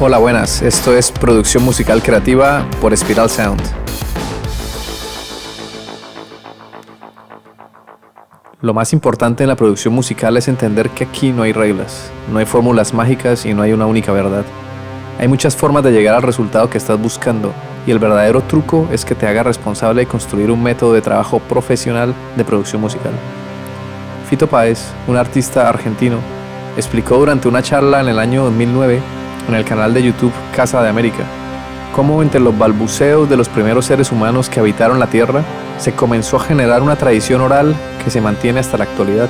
Hola, buenas. Esto es Producción Musical Creativa por Spiral Sound. Lo más importante en la producción musical es entender que aquí no hay reglas, no hay fórmulas mágicas y no hay una única verdad. Hay muchas formas de llegar al resultado que estás buscando y el verdadero truco es que te haga responsable de construir un método de trabajo profesional de producción musical. Fito Páez, un artista argentino, explicó durante una charla en el año 2009 en el canal de YouTube Casa de América cómo entre los balbuceos de los primeros seres humanos que habitaron la Tierra se comenzó a generar una tradición oral que se mantiene hasta la actualidad.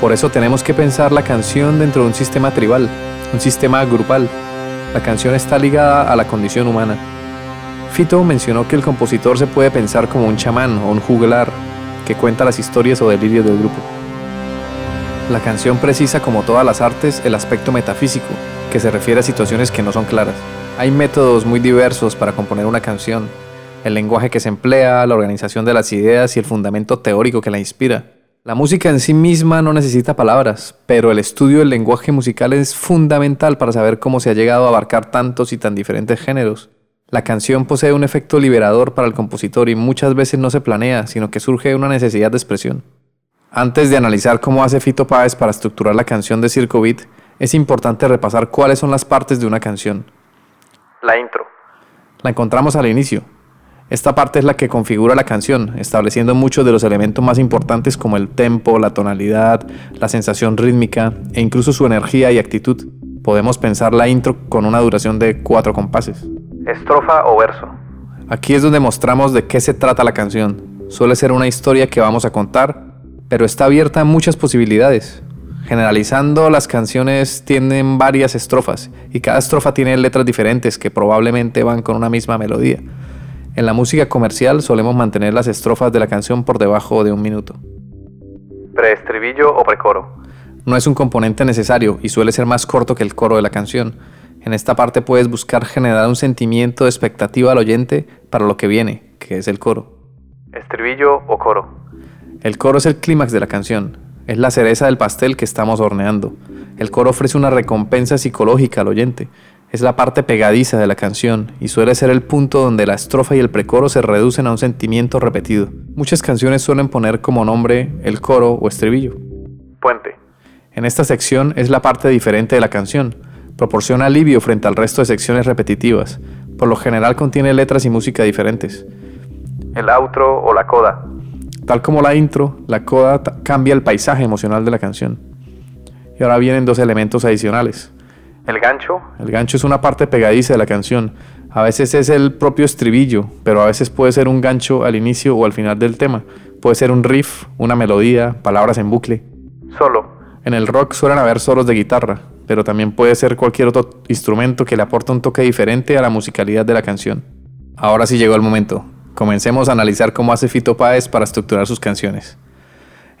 Por eso tenemos que pensar la canción dentro de un sistema tribal, un sistema grupal. La canción está ligada a la condición humana. Fito mencionó que el compositor se puede pensar como un chamán o un juglar que cuenta las historias o delirios del grupo. La canción precisa, como todas las artes, el aspecto metafísico, que se refiere a situaciones que no son claras. Hay métodos muy diversos para componer una canción, el lenguaje que se emplea, la organización de las ideas y el fundamento teórico que la inspira. La música en sí misma no necesita palabras, pero el estudio del lenguaje musical es fundamental para saber cómo se ha llegado a abarcar tantos y tan diferentes géneros. La canción posee un efecto liberador para el compositor y muchas veces no se planea, sino que surge de una necesidad de expresión. Antes de analizar cómo hace Fito Páez para estructurar la canción de Circo Beat, es importante repasar cuáles son las partes de una canción. La intro. La encontramos al inicio. Esta parte es la que configura la canción, estableciendo muchos de los elementos más importantes como el tempo, la tonalidad, la sensación rítmica e incluso su energía y actitud. Podemos pensar la intro con una duración de cuatro compases estrofa o verso. Aquí es donde mostramos de qué se trata la canción. Suele ser una historia que vamos a contar, pero está abierta a muchas posibilidades. Generalizando, las canciones tienen varias estrofas y cada estrofa tiene letras diferentes que probablemente van con una misma melodía. En la música comercial solemos mantener las estrofas de la canción por debajo de un minuto. Preestribillo o precoro. No es un componente necesario y suele ser más corto que el coro de la canción. En esta parte puedes buscar generar un sentimiento de expectativa al oyente para lo que viene, que es el coro. Estribillo o coro. El coro es el clímax de la canción, es la cereza del pastel que estamos horneando. El coro ofrece una recompensa psicológica al oyente, es la parte pegadiza de la canción y suele ser el punto donde la estrofa y el precoro se reducen a un sentimiento repetido. Muchas canciones suelen poner como nombre el coro o estribillo. Puente. En esta sección es la parte diferente de la canción Proporciona alivio frente al resto de secciones repetitivas. Por lo general contiene letras y música diferentes. El outro o la coda. Tal como la intro, la coda cambia el paisaje emocional de la canción. Y ahora vienen dos elementos adicionales. El gancho. El gancho es una parte pegadiza de la canción. A veces es el propio estribillo, pero a veces puede ser un gancho al inicio o al final del tema. Puede ser un riff, una melodía, palabras en bucle. Solo. En el rock suelen haber solos de guitarra, pero también puede ser cualquier otro instrumento que le aporte un toque diferente a la musicalidad de la canción. Ahora sí llegó el momento. Comencemos a analizar cómo hace Fito Páez para estructurar sus canciones.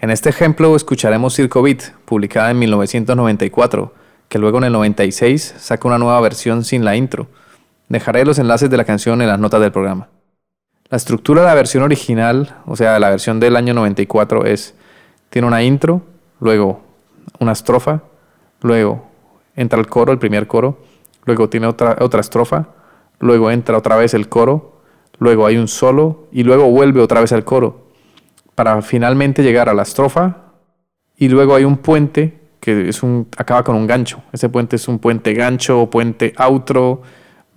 En este ejemplo escucharemos Circo Beat, publicada en 1994, que luego en el 96 saca una nueva versión sin la intro. Dejaré los enlaces de la canción en las notas del programa. La estructura de la versión original, o sea, la versión del año 94, es, tiene una intro, luego una estrofa, luego entra el coro, el primer coro, luego tiene otra, otra estrofa, luego entra otra vez el coro, luego hay un solo y luego vuelve otra vez al coro, para finalmente llegar a la estrofa y luego hay un puente que es un, acaba con un gancho. Ese puente es un puente gancho puente outro.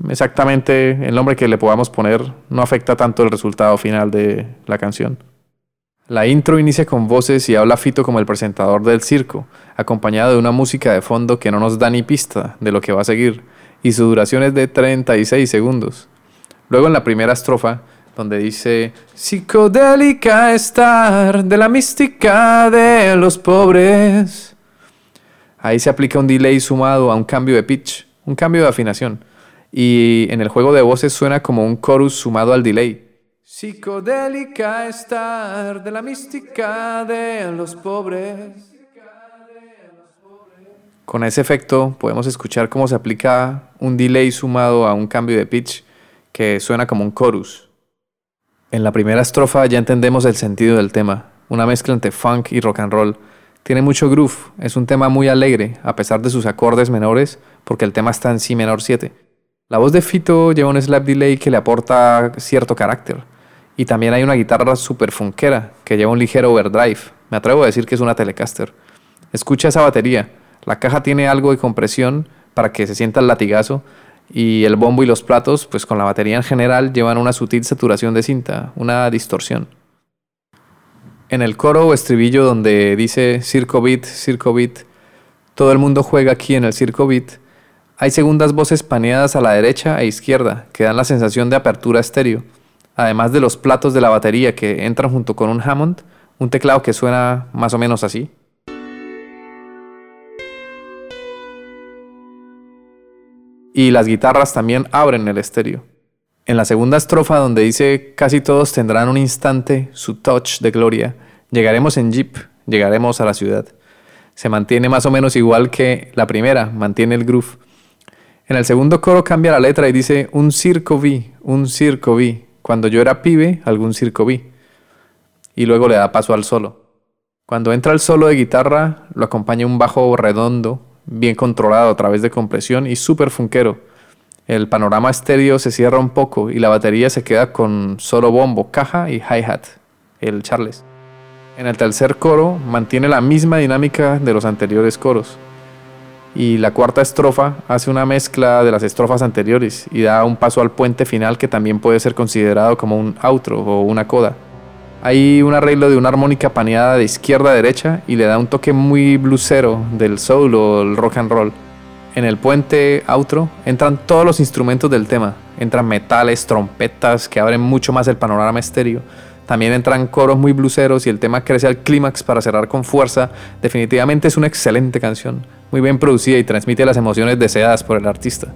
Exactamente el nombre que le podamos poner no afecta tanto el resultado final de la canción. La intro inicia con voces y habla Fito como el presentador del circo, acompañado de una música de fondo que no nos da ni pista de lo que va a seguir, y su duración es de 36 segundos. Luego en la primera estrofa, donde dice, psicodélica estar de la mística de los pobres. Ahí se aplica un delay sumado a un cambio de pitch, un cambio de afinación, y en el juego de voces suena como un chorus sumado al delay. Psicodélica estar de la mística de los pobres. Con ese efecto podemos escuchar cómo se aplica un delay sumado a un cambio de pitch que suena como un chorus. En la primera estrofa ya entendemos el sentido del tema, una mezcla entre funk y rock and roll. Tiene mucho groove, es un tema muy alegre, a pesar de sus acordes menores, porque el tema está en si menor 7. La voz de Fito lleva un slap delay que le aporta cierto carácter. Y también hay una guitarra super funkera que lleva un ligero overdrive. Me atrevo a decir que es una Telecaster. Escucha esa batería. La caja tiene algo de compresión para que se sienta el latigazo y el bombo y los platos, pues con la batería en general, llevan una sutil saturación de cinta, una distorsión. En el coro o estribillo donde dice Circo Beat, Circo Beat, todo el mundo juega aquí en el Circo Beat, hay segundas voces paneadas a la derecha e izquierda que dan la sensación de apertura estéreo, además de los platos de la batería que entran junto con un Hammond, un teclado que suena más o menos así. Y las guitarras también abren el estéreo. En la segunda estrofa donde dice casi todos tendrán un instante su touch de gloria, llegaremos en jeep, llegaremos a la ciudad. Se mantiene más o menos igual que la primera, mantiene el groove. En el segundo coro cambia la letra y dice un circo vi, un circo vi. Cuando yo era pibe, algún circo vi. Y luego le da paso al solo. Cuando entra el solo de guitarra, lo acompaña un bajo redondo, bien controlado a través de compresión y súper funkero. El panorama estéreo se cierra un poco y la batería se queda con solo bombo, caja y hi-hat, el Charles. En el tercer coro mantiene la misma dinámica de los anteriores coros. Y la cuarta estrofa hace una mezcla de las estrofas anteriores y da un paso al puente final que también puede ser considerado como un outro o una coda. Hay un arreglo de una armónica paneada de izquierda a derecha y le da un toque muy bluesero del soul o el rock and roll. En el puente outro entran todos los instrumentos del tema. Entran metales, trompetas que abren mucho más el panorama estéreo. También entran coros muy bluseros y el tema crece al clímax para cerrar con fuerza. Definitivamente es una excelente canción, muy bien producida y transmite las emociones deseadas por el artista.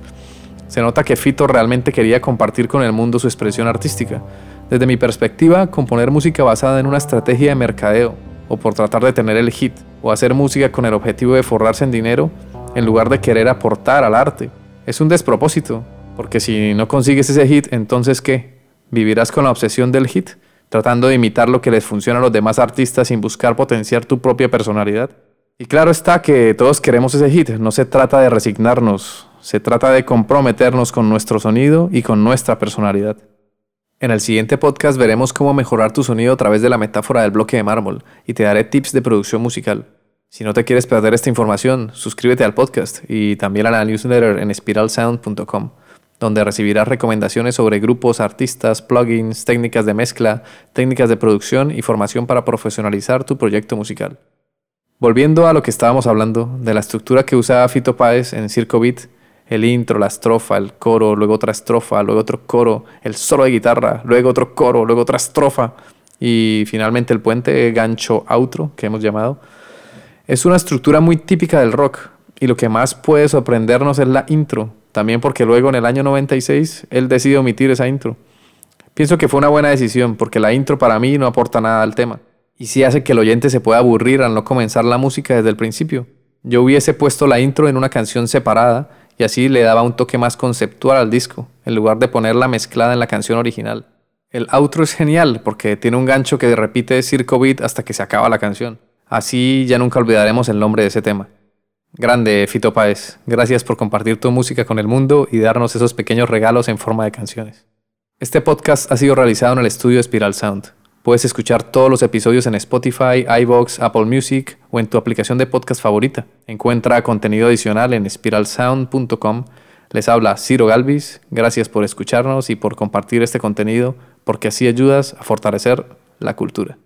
Se nota que Fito realmente quería compartir con el mundo su expresión artística. Desde mi perspectiva, componer música basada en una estrategia de mercadeo, o por tratar de tener el hit, o hacer música con el objetivo de forrarse en dinero, en lugar de querer aportar al arte, es un despropósito, porque si no consigues ese hit, entonces ¿qué? ¿Vivirás con la obsesión del hit, tratando de imitar lo que les funciona a los demás artistas sin buscar potenciar tu propia personalidad? Y claro está que todos queremos ese hit, no se trata de resignarnos, se trata de comprometernos con nuestro sonido y con nuestra personalidad. En el siguiente podcast veremos cómo mejorar tu sonido a través de la metáfora del bloque de mármol y te daré tips de producción musical. Si no te quieres perder esta información, suscríbete al podcast y también a la newsletter en spiralsound.com, donde recibirás recomendaciones sobre grupos, artistas, plugins, técnicas de mezcla, técnicas de producción y formación para profesionalizar tu proyecto musical. Volviendo a lo que estábamos hablando, de la estructura que usaba Fito Páez en Circo Beat, el intro, la estrofa, el coro, luego otra estrofa, luego otro coro, el solo de guitarra, luego otro coro, luego otra estrofa y finalmente el puente gancho outro que hemos llamado. Es una estructura muy típica del rock y lo que más puede sorprendernos es la intro, también porque luego en el año 96 él decide omitir esa intro. Pienso que fue una buena decisión porque la intro para mí no aporta nada al tema y sí hace que el oyente se pueda aburrir al no comenzar la música desde el principio. Yo hubiese puesto la intro en una canción separada y así le daba un toque más conceptual al disco, en lugar de ponerla mezclada en la canción original. El outro es genial porque tiene un gancho que repite Circo Beat hasta que se acaba la canción. Así ya nunca olvidaremos el nombre de ese tema. Grande Fito Páez, gracias por compartir tu música con el mundo y darnos esos pequeños regalos en forma de canciones. Este podcast ha sido realizado en el estudio Spiral Sound. Puedes escuchar todos los episodios en Spotify, iBox, Apple Music o en tu aplicación de podcast favorita. Encuentra contenido adicional en spiralsound.com. Les habla Ciro Galvis. Gracias por escucharnos y por compartir este contenido, porque así ayudas a fortalecer la cultura.